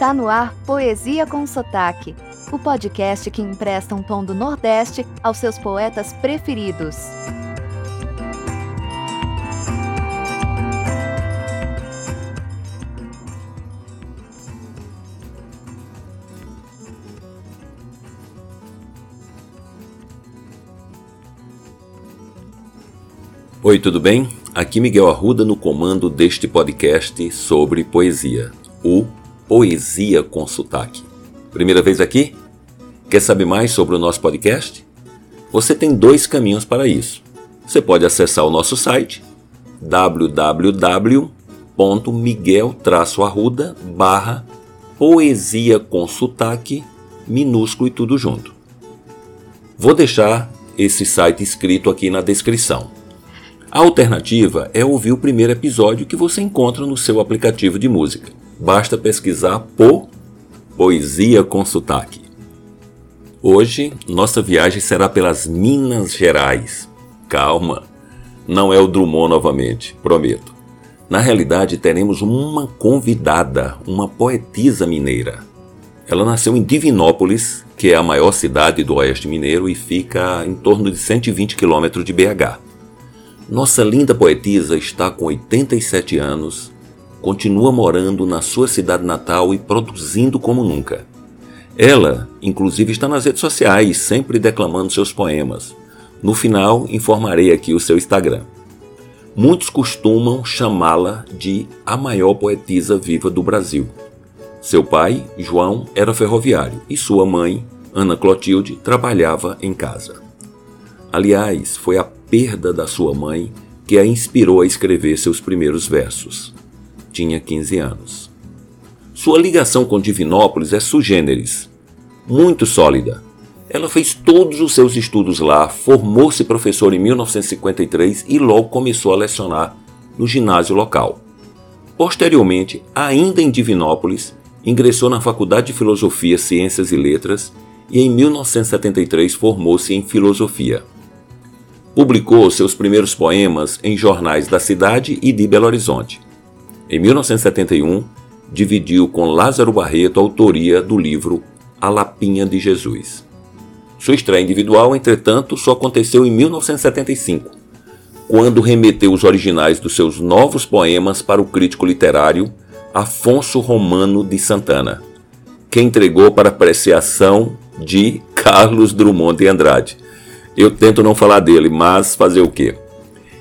Está no ar Poesia com Sotaque, o podcast que empresta um tom do Nordeste aos seus poetas preferidos. Oi, tudo bem? Aqui Miguel Arruda no comando deste podcast sobre poesia, o Poesia com Sotaque. Primeira vez aqui? Quer saber mais sobre o nosso podcast? Você tem dois caminhos para isso. Você pode acessar o nosso site www.miguel-arruda barra poesia com sotaque minúsculo e tudo junto. Vou deixar esse site escrito aqui na descrição. A alternativa é ouvir o primeiro episódio que você encontra no seu aplicativo de música. Basta pesquisar por Poesia com Sotaque. Hoje, nossa viagem será pelas Minas Gerais. Calma, não é o Drummond novamente, prometo. Na realidade, teremos uma convidada, uma poetisa mineira. Ela nasceu em Divinópolis, que é a maior cidade do Oeste Mineiro e fica em torno de 120 quilômetros de BH. Nossa linda poetisa está com 87 anos, continua morando na sua cidade natal e produzindo como nunca. Ela, inclusive, está nas redes sociais, sempre declamando seus poemas. No final, informarei aqui o seu Instagram. Muitos costumam chamá-la de a maior poetisa viva do Brasil. Seu pai, João, era ferroviário e sua mãe, Ana Clotilde, trabalhava em casa. Aliás, foi a perda da sua mãe que a inspirou a escrever seus primeiros versos. Tinha 15 anos. Sua ligação com Divinópolis é sugêneres, muito sólida. Ela fez todos os seus estudos lá, formou-se professor em 1953 e logo começou a lecionar no ginásio local. Posteriormente, ainda em Divinópolis, ingressou na Faculdade de Filosofia, Ciências e Letras e em 1973 formou-se em Filosofia. Publicou seus primeiros poemas em jornais da cidade e de Belo Horizonte. Em 1971, dividiu com Lázaro Barreto a autoria do livro A Lapinha de Jesus. Sua estreia individual, entretanto, só aconteceu em 1975, quando remeteu os originais dos seus novos poemas para o crítico literário Afonso Romano de Santana, que entregou para apreciação de Carlos Drummond de Andrade eu tento não falar dele, mas fazer o quê?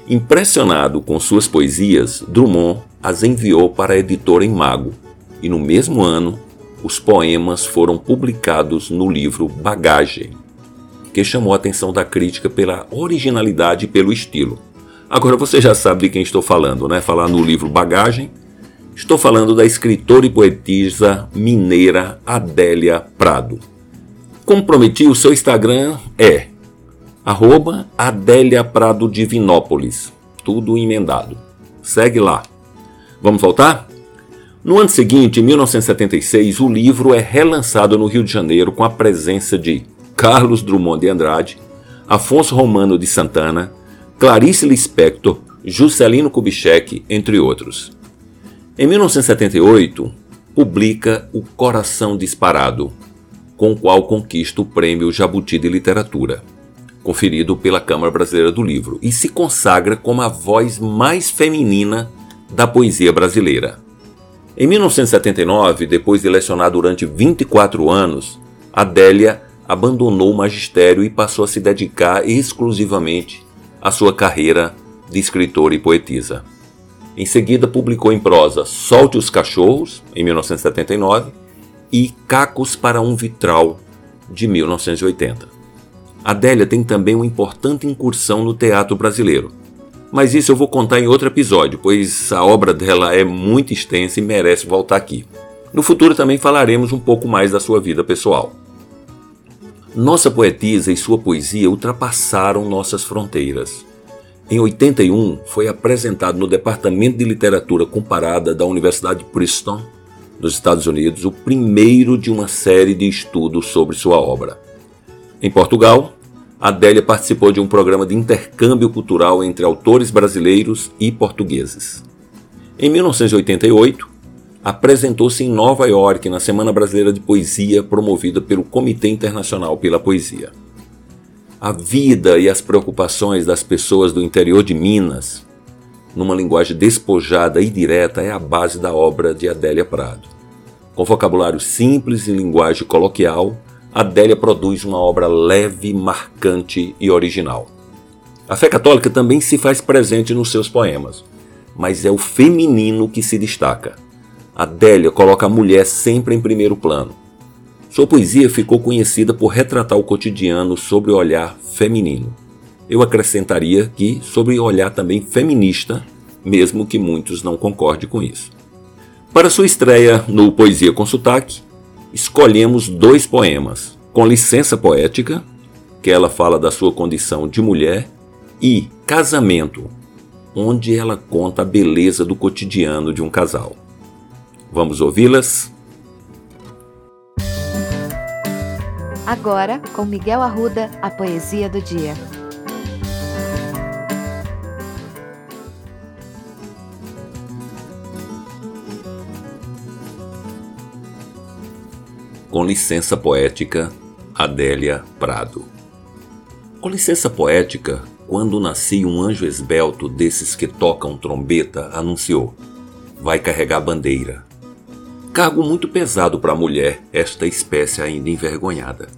Impressionado com suas poesias, Drummond as enviou para a editora em Mago, e no mesmo ano, os poemas foram publicados no livro Bagagem, que chamou a atenção da crítica pela originalidade e pelo estilo. Agora você já sabe de quem estou falando, né? Falar no livro Bagagem. Estou falando da escritora e poetisa mineira Adélia Prado. Como prometi, o seu Instagram é Arroba Adélia Prado Divinópolis. Tudo emendado. Segue lá. Vamos voltar? No ano seguinte, em 1976, o livro é relançado no Rio de Janeiro com a presença de Carlos Drummond de Andrade, Afonso Romano de Santana, Clarice Lispector, Juscelino Kubitschek, entre outros. Em 1978, publica O Coração Disparado, com o qual conquista o prêmio Jabuti de Literatura conferido pela Câmara Brasileira do Livro, e se consagra como a voz mais feminina da poesia brasileira. Em 1979, depois de lecionar durante 24 anos, Adélia abandonou o magistério e passou a se dedicar exclusivamente à sua carreira de escritora e poetisa. Em seguida, publicou em prosa Solte os Cachorros, em 1979, e Cacos para um Vitral, de 1980. Adélia tem também uma importante incursão no teatro brasileiro. Mas isso eu vou contar em outro episódio, pois a obra dela é muito extensa e merece voltar aqui. No futuro também falaremos um pouco mais da sua vida pessoal. Nossa poetisa e sua poesia ultrapassaram nossas fronteiras. Em 81, foi apresentado no Departamento de Literatura Comparada da Universidade de Princeton, nos Estados Unidos, o primeiro de uma série de estudos sobre sua obra. Em Portugal, Adélia participou de um programa de intercâmbio cultural entre autores brasileiros e portugueses. Em 1988, apresentou-se em Nova York na Semana Brasileira de Poesia promovida pelo Comitê Internacional pela Poesia. A vida e as preocupações das pessoas do interior de Minas, numa linguagem despojada e direta, é a base da obra de Adélia Prado. Com vocabulário simples e linguagem coloquial, Adélia produz uma obra leve, marcante e original. A fé católica também se faz presente nos seus poemas, mas é o feminino que se destaca. Adélia coloca a mulher sempre em primeiro plano. Sua poesia ficou conhecida por retratar o cotidiano sobre o olhar feminino. Eu acrescentaria que sobre o olhar também feminista, mesmo que muitos não concordem com isso. Para sua estreia no Poesia com Sotaque, escolhemos dois poemas, com licença poética, que ela fala da sua condição de mulher, e Casamento, onde ela conta a beleza do cotidiano de um casal. Vamos ouvi-las? Agora, com Miguel Arruda, a poesia do dia. Com licença poética, Adélia Prado. Com licença poética, quando nasci, um anjo esbelto desses que tocam trombeta anunciou: Vai carregar bandeira. Cargo muito pesado para a mulher, esta espécie ainda envergonhada.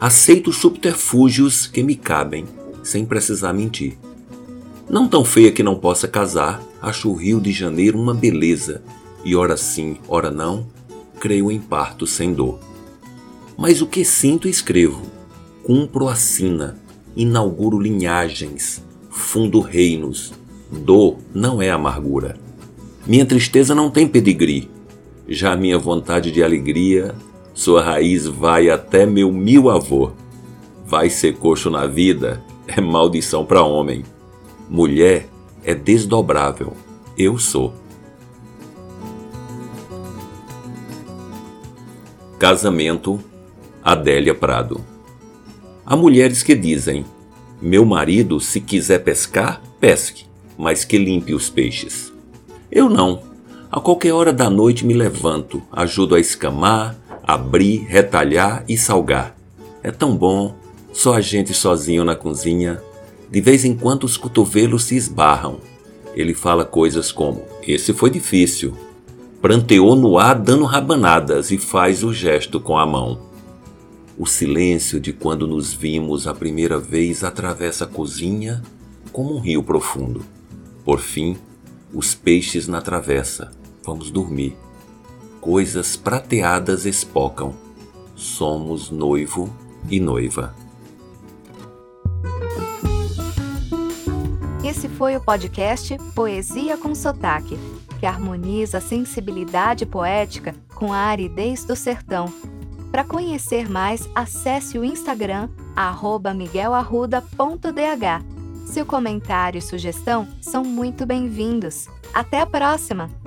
Aceito os subterfúgios que me cabem, sem precisar mentir. Não tão feia que não possa casar, acho o Rio de Janeiro uma beleza, e ora sim, ora não, creio em parto sem dor. Mas o que sinto escrevo, cumpro a sina, inauguro linhagens, fundo reinos. Dor não é amargura. Minha tristeza não tem pedigree. Já minha vontade de alegria, sua raiz vai até meu mil avô. Vai ser coxo na vida é maldição para homem. Mulher é desdobrável. Eu sou. Casamento Adélia Prado Há mulheres que dizem: Meu marido, se quiser pescar, pesque, mas que limpe os peixes. Eu não. A qualquer hora da noite me levanto, ajudo a escamar, abrir, retalhar e salgar. É tão bom, só a gente sozinho na cozinha. De vez em quando os cotovelos se esbarram. Ele fala coisas como: Esse foi difícil. Pranteou no ar dando rabanadas e faz o gesto com a mão. O silêncio de quando nos vimos a primeira vez atravessa a cozinha como um rio profundo. Por fim, os peixes na travessa. Vamos dormir. Coisas prateadas espocam. Somos noivo e noiva. Esse foi o podcast Poesia com Sotaque, que harmoniza a sensibilidade poética com a aridez do sertão para conhecer mais, acesse o Instagram miguelarruda.dh. Seu comentário e sugestão são muito bem-vindos. Até a próxima!